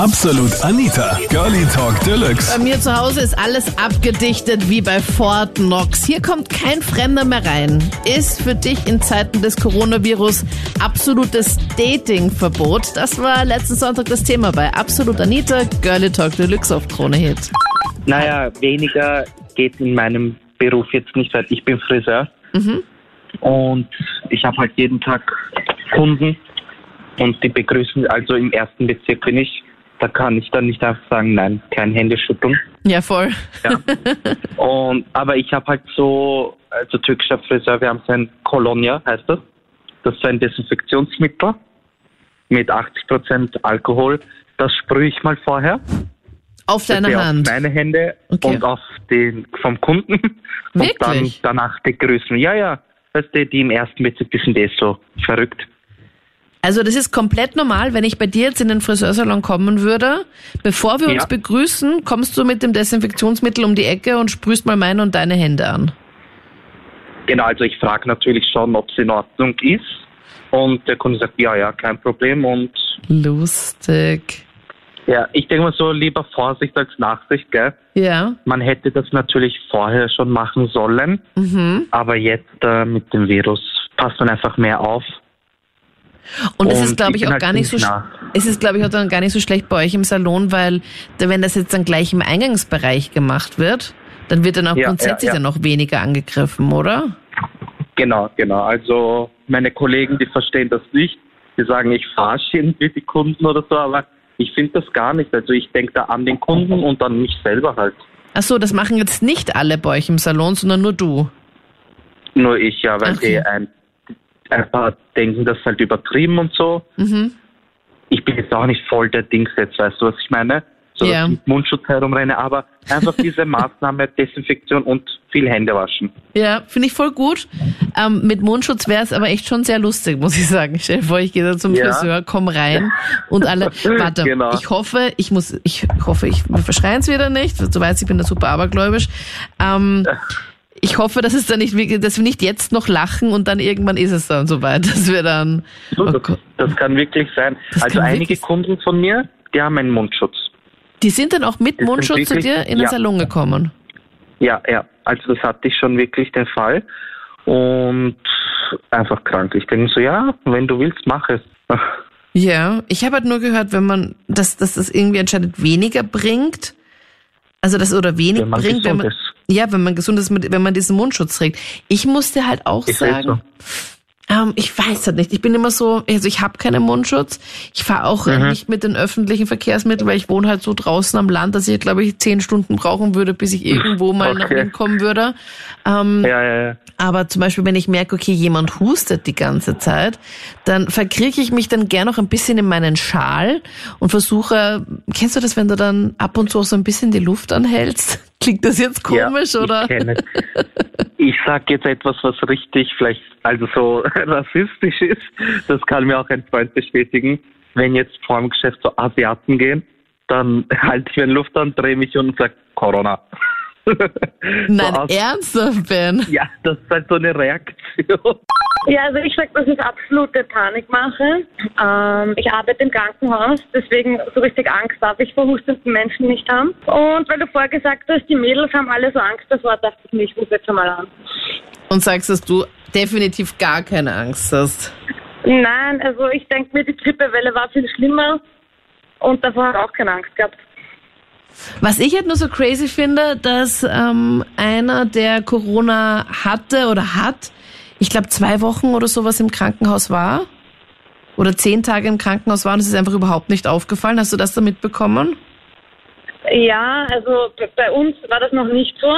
Absolut Anita, Girlie Talk Deluxe. Bei mir zu Hause ist alles abgedichtet wie bei Fort Knox. Hier kommt kein Fremder mehr rein. Ist für dich in Zeiten des Coronavirus absolutes Datingverbot? Das war letzten Sonntag das Thema bei Absolut Anita, Girlie Talk Deluxe auf Krone Hit. Naja, weniger geht in meinem Beruf jetzt nicht, weil ich bin Friseur. Und ich habe halt jeden Tag Kunden und die begrüßen, also im ersten Bezirk bin ich. Da kann ich dann nicht einfach sagen, nein, kein Händeschütteln. Ja, voll. Ja. und, aber ich habe halt so, also türkischer Friseur, wir haben so ein Kolonia, heißt das. Das ist so ein Desinfektionsmittel mit 80% Alkohol. Das sprühe ich mal vorher. Auf deine Hand. Auf meine Hände Okay. und auf den vom Kunden. Und dann Wirklich? danach begrüßen. Ja, ja. Weißt du, die im ersten Bezirk, sind eh so verrückt. Also das ist komplett normal, wenn ich bei dir jetzt in den Friseursalon kommen würde. Bevor wir uns Ja. begrüßen, kommst du mit dem Desinfektionsmittel um die Ecke und sprühst mal meine und deine Hände an. Genau, also ich frage natürlich schon, ob es in Ordnung ist. Und der Kunde sagt, ja, ja, kein Problem. Und Lustig. ja, ich denke mal so, lieber Vorsicht als Nachsicht, gell? Ja. Man hätte das natürlich vorher schon machen sollen, Mhm. aber jetzt äh, mit dem Virus passt man einfach mehr auf. Und es Und ist, glaube ich auch halt gar nicht so, nah. es ist, glaube ich, auch dann gar nicht so schlecht bei euch im Salon, weil wenn das jetzt dann gleich im Eingangsbereich gemacht wird, dann wird dann auch Ja, grundsätzlich ja, ja. dann noch weniger angegriffen, oder? Genau, genau. Also meine Kollegen, die verstehen das nicht. Die sagen, ich verarsche irgendwie die Kunden oder so, aber ich finde das gar nicht. Also ich denke da an den Kunden und an mich selber halt. Ach so, das machen jetzt nicht alle bei euch im Salon, sondern nur du. Nur ich, ja, weil Okay. die ein, ein paar denken das halt übertrieben und so. Mhm. Ich bin jetzt auch nicht voll der Dings jetzt, weißt du, was ich meine? So, ich mit Mundschutz herumrenne, aber einfach diese Maßnahme, Desinfektion und viel Hände waschen. Ja, finde ich voll gut. Ähm, mit Mundschutz wäre es aber echt schon sehr lustig, muss ich sagen. Stell dir vor, ich gehe da zum Ja. Friseur, komm rein und alle. Warte, Genau. ich hoffe, ich muss, ich hoffe, ich wir verschreien es wieder nicht. Du weißt, ich bin da super abergläubisch. Ähm, ich hoffe, dass es dann nicht, dass wir nicht jetzt noch lachen und dann irgendwann ist es dann soweit, dass wir dann. So, Oh das, das kann wirklich sein. Das also einige wirklich- Kunden von mir, die haben einen Mundschutz. Die sind dann auch mit sind Mundschutz zu dir in den ja. Salon gekommen. Ja, ja. Also das hatte ich schon wirklich den Fall. Und einfach krank. Ich denke so, ja, wenn du willst, mach es. Ja, ich habe halt nur gehört, wenn man, dass, dass das irgendwie anscheinend weniger bringt. Also das oder wenig Wenn bringt, wenn man, ist. Ja, wenn man gesund ist, wenn man diesen Mundschutz trägt. Ich musste halt auch halt sagen, ähm, ich weiß halt nicht. Ich bin immer so, also ich habe keinen Mundschutz. Ich fahre auch Mhm. nicht mit den öffentlichen Verkehrsmitteln, weil ich wohne halt so draußen am Land, dass ich, glaube ich, zehn Stunden brauchen würde, bis ich irgendwo mal nach Okay. Wien kommen würde. Ähm, Ja, ja, ja. aber zum Beispiel, wenn ich merke, okay, jemand hustet die ganze Zeit, dann verkrieche ich mich dann gern noch ein bisschen in meinen Schal und versuche, kennst du das, wenn du dann ab und zu auch so ein bisschen die Luft anhältst? Klingt das jetzt komisch, ja, oder? Ich, kenne es. ich sag jetzt etwas, was richtig vielleicht also so rassistisch ist. Das kann mir auch ein Freund bestätigen. Wenn jetzt vor dem Geschäft so Asiaten gehen, dann halte ich mir Luft an, drehe mich um und sage Corona. Nein, so ernsthaft, Ben. Ja, das ist halt so eine Reaktion. Ja, also ich sag, das ist absolute Panikmache. Ähm, ich arbeite im Krankenhaus, deswegen so richtig Angst darf ich vor hustenden Menschen nicht haben. Und weil du vorher gesagt hast, die Mädels haben alle so Angst davor, dachte ich mir, ich rufe jetzt einmal an. Und sagst, dass du definitiv gar keine Angst hast. Nein, also ich denke mir, die Grippewelle war viel schlimmer und davor habe ich auch keine Angst gehabt. Was ich halt nur so crazy finde, dass ähm, einer, der Corona hatte oder hat, ich glaube zwei Wochen oder sowas im Krankenhaus war oder zehn Tage im Krankenhaus war und es ist einfach überhaupt nicht aufgefallen. Hast du das da mitbekommen? Ja, also bei uns war das noch nicht so,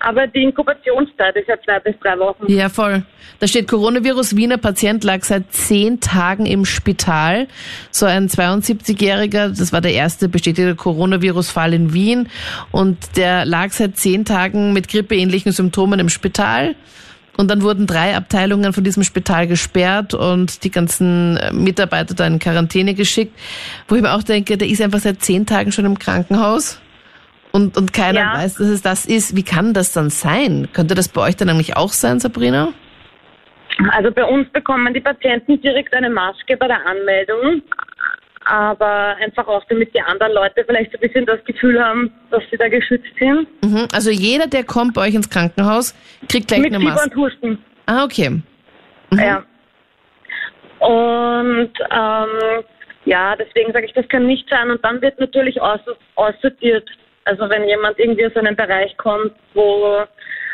aber die Inkubationszeit ist ja zwei bis drei Wochen. Ja, voll. Da steht Coronavirus Wiener Patient lag seit zehn Tagen im Spital. So ein 72-Jähriger, das war der erste bestätigte Coronavirus-Fall in Wien und der lag seit zehn Tagen mit grippeähnlichen Symptomen im Spital. Und dann wurden drei Abteilungen von diesem Spital gesperrt und die ganzen äh, Mitarbeiter da in Quarantäne geschickt. Wo ich mir auch denke, der ist einfach seit zehn Tagen schon im Krankenhaus und, und keiner Ja. weiß, dass es das ist. Wie kann das dann sein? Könnte das bei euch dann eigentlich auch sein, Sabrina? Also bei uns bekommen die Patienten direkt eine Maske bei der Anmeldung. Aber einfach auch, damit die anderen Leute vielleicht so ein bisschen das Gefühl haben, dass sie da geschützt sind. Mhm. Also jeder, der kommt bei euch ins Krankenhaus, kriegt gleich Mit eine Maske. und Husten. Ah, okay. Ja. Und ähm, ja, deswegen sage ich, das kann nicht sein. Und dann wird natürlich aus, aussortiert. Also wenn jemand irgendwie aus einem Bereich kommt, wo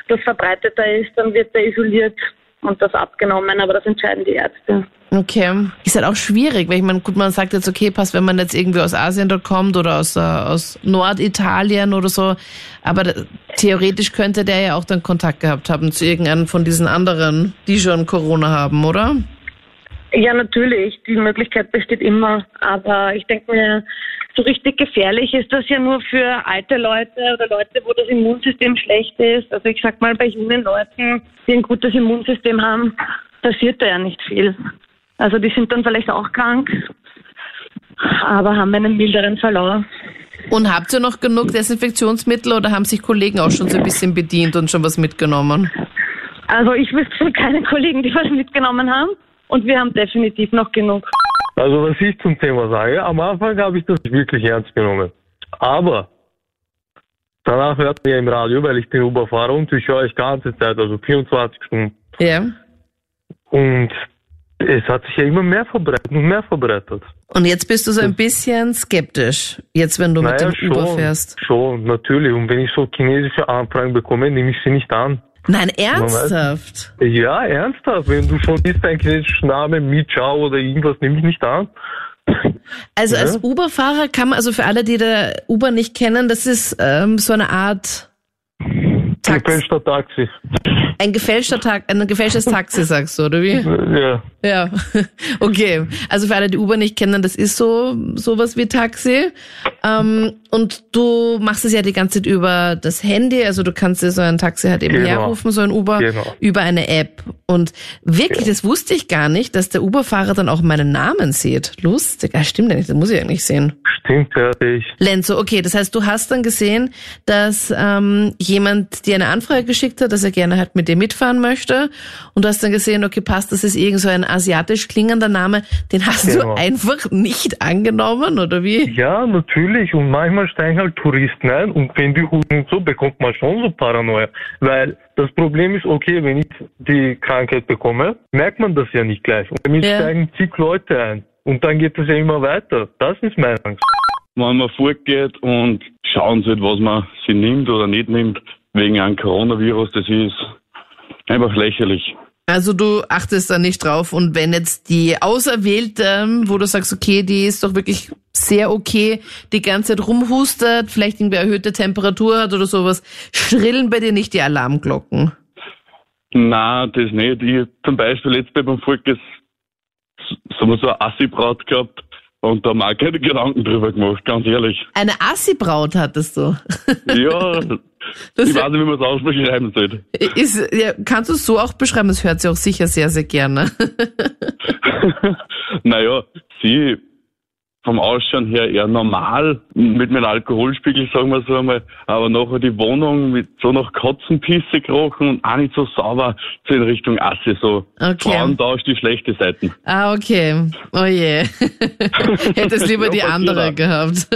das verbreiteter ist, dann wird er isoliert und das abgenommen. Aber das entscheiden die Ärzte. Okay. Ist halt auch schwierig, weil ich meine, gut, man sagt jetzt, okay, passt, wenn man jetzt irgendwie aus Asien dort kommt oder aus, äh, aus Norditalien oder so, aber da, theoretisch könnte der ja auch dann Kontakt gehabt haben zu irgendeinem von diesen anderen, die schon Corona haben, oder? Ja, natürlich. Die Möglichkeit besteht immer. Aber ich denke mir, so richtig gefährlich ist das ja nur für alte Leute oder Leute, wo das Immunsystem schlecht ist. Also ich sag mal, bei jungen Leuten, die ein gutes Immunsystem haben, passiert da ja nicht viel. Also die sind dann vielleicht auch krank, aber haben einen milderen Verlauf. Und habt ihr noch genug Desinfektionsmittel oder haben sich Kollegen auch schon so ein bisschen bedient und schon was mitgenommen? Also ich wüsste von keinen Kollegen, die was mitgenommen haben. Und wir haben definitiv noch genug. Also was ich zum Thema sage, am Anfang habe ich das wirklich ernst genommen. Aber danach hört man ja im Radio, weil ich bin Uberfahrer und ich höre euch ganze Zeit, also 24 Stunden. Ja. Und es hat sich ja immer mehr verbreitet und mehr verbreitet. Und jetzt bist du so ein bisschen skeptisch, jetzt wenn du mit Naja, dem Uber fährst. schon, natürlich. Und wenn ich so chinesische Anfragen bekomme, nehme ich sie nicht an. Nein, ernsthaft? Ja, ernsthaft. Wenn du schon isst, ein chinesischer Name, Mi Chao oder irgendwas, nehme ich nicht an. Also Ja. als Uber-Fahrer kann man, also für alle, die der Uber nicht kennen, das ist ähm, so eine Art Taxi, Gefälschter Taxi. Ein gefälschter Tag, ein gefälschtes Taxi, sagst du, oder wie? Ja. Ja, okay. Also für alle, die Uber nicht kennen, das ist so sowas wie Taxi. Ähm, und du machst es ja die ganze Zeit über das Handy, also du kannst dir so ein Taxi halt eben Genau. herrufen, so ein Uber, Genau. über eine App. Und wirklich, das wusste ich gar nicht, dass der Uber-Fahrer dann auch meinen Namen sieht. Lustig. Ah, stimmt ja nicht, das muss ich eigentlich sehen. Stimmt, ich. Lenzo, okay, das heißt, du hast dann gesehen, dass ähm, jemand dir eine Anfrage geschickt hat, dass er gerne halt mit dir mitfahren möchte. Und du hast dann gesehen, okay, passt, das ist irgend so ein asiatisch klingender Name, den hast Genau. du einfach nicht angenommen, oder wie? Ja, natürlich. Und manchmal steigen halt Touristen ein und wenn die husten und so, bekommt man schon so Paranoia. Weil das Problem ist, okay, wenn ich die Krankheit bekomme, merkt man das ja nicht gleich. Und damit Ja. steigen zig Leute ein. Und dann geht es ja immer weiter. Das ist meine Angst. wenn man fortgeht und schauen sollte, was man sie nimmt oder nicht nimmt, wegen einem Coronavirus, das ist einfach lächerlich. Also du achtest da nicht drauf und wenn jetzt die Auserwählte, wo du sagst, okay, die ist doch wirklich sehr okay, die ganze Zeit rumhustet, vielleicht irgendwie erhöhte Temperatur hat oder sowas, schrillen bei dir nicht die Alarmglocken. Na, das nicht. Ich zum Beispiel jetzt beim Volkes so so eine Assi-Braut gehabt und da haben wir auch keine Gedanken drüber gemacht, ganz ehrlich. Eine Assi-Braut hattest du. Ja, Das ich weiß nicht, wie man es ausbeschreiben sollte. ist, ja, kannst du es so auch beschreiben? Das hört sie auch sicher sehr, sehr gerne. naja, sie vom Ausschauen her eher normal, mit meinem Alkoholspiegel, sagen wir so einmal, aber nachher die Wohnung mit so nach Katzenpisse gerochen und auch nicht so sauber, so in Richtung Assi, so Okay. Frauentausch, die schlechte Seiten. Ah, okay. Oh je. Hättest lieber die andere gehabt.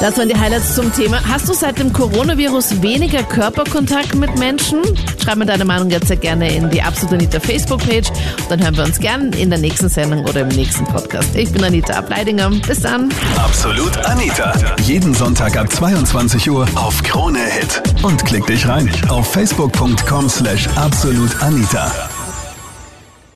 Das waren die Highlights zum Thema. Hast du seit dem Coronavirus weniger Körperkontakt mit Menschen? Schreib mir deine Meinung jetzt sehr gerne in die Absolut Anita Facebook-Page. Dann hören wir uns gern in der nächsten Sendung oder im nächsten Podcast. Ich bin Anita Ableidinger. Bis dann. Absolut Anita. Jeden Sonntag ab 22 Uhr auf Krone Hit. Und klick dich rein auf facebook.com slash absolutanita.